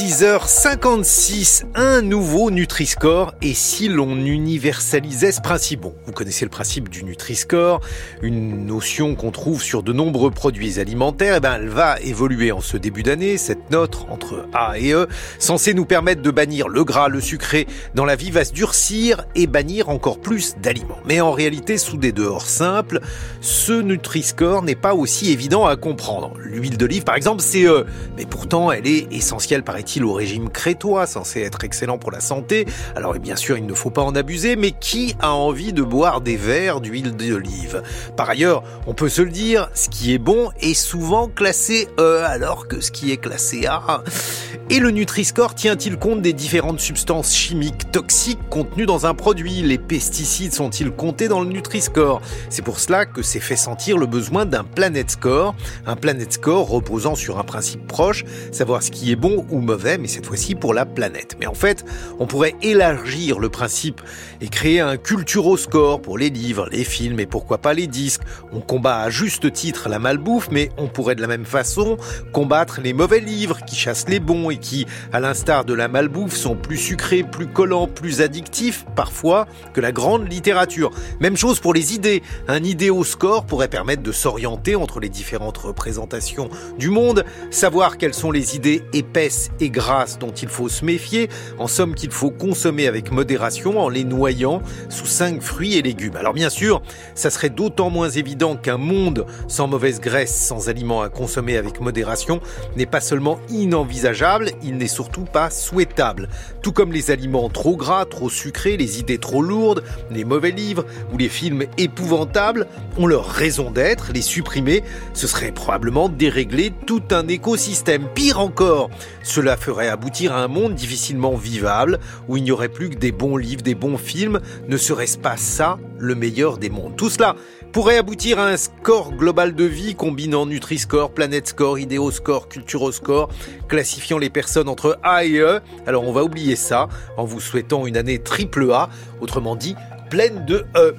6h56, un nouveau Nutri-Score. Et si l'on universalisait ce principe Bon, vous connaissez le principe du Nutri-Score, une notion qu'on trouve sur de nombreux produits alimentaires. Eh ben, elle va évoluer en ce début d'année, cette note entre A et E, censée nous permettre de bannir le gras, le sucré dans la vie, va se durcir et bannir encore plus d'aliments. Mais en réalité, sous des dehors simples, ce Nutri-Score n'est pas aussi évident à comprendre. L'huile d'olive, par exemple, c'est E. Mais pourtant, elle est essentielle, par au régime crétois, censé être excellent pour la santé? Alors bien sûr, il ne faut pas en abuser, mais qui a envie de boire des verres d'huile d'olive? Par ailleurs, on peut se le dire, ce qui est bon est souvent classé E, alors que ce qui est classé A. Et le Nutri-Score tient-il compte des différentes substances chimiques toxiques contenues dans un produit? Les pesticides sont-ils comptés dans le Nutri-Score? C'est pour cela que s'est fait sentir le besoin d'un Planet Score, un Planet Score reposant sur un principe proche, savoir ce qui est bon ou mauvais, mais cette fois-ci pour la planète. Mais en fait, on pourrait élargir le principe et créer un culturoscore pour les livres, les films et pourquoi pas les disques. On combat à juste titre la malbouffe, mais on pourrait de la même façon combattre les mauvais livres qui chassent les bons et qui, à l'instar de la malbouffe, sont plus sucrés, plus collants, plus addictifs parfois que la grande littérature. Même chose pour les idées. Un idéoscore pourrait permettre de s'orienter entre les différentes représentations du monde, savoir quelles sont les idées épaisses et grasses dont il faut se méfier, en somme qu'il faut consommer avec modération en les noyant sous cinq fruits et légumes. Alors bien sûr, ça serait d'autant moins évident qu'un monde sans mauvaise graisse, sans aliments à consommer avec modération, n'est pas seulement inenvisageable, il n'est surtout pas souhaitable. Tout comme les aliments trop gras, trop sucrés, les idées trop lourdes, les mauvais livres ou les films épouvantables ont leur raison d'être, les supprimer, ce serait probablement dérégler tout un écosystème. Pire encore, cela ferait aboutir à un monde difficilement vivable, où il n'y aurait plus que des bons livres, des bons films. Ne serait-ce pas ça le meilleur des mondes? Tout cela pourrait aboutir à un score global de vie combinant Nutri-Score, Planet Score, Idéoscore, Culturoscore, classifiant les personnes entre A et E. Alors on va oublier ça en vous souhaitant une année triple A, autrement dit pleine de E.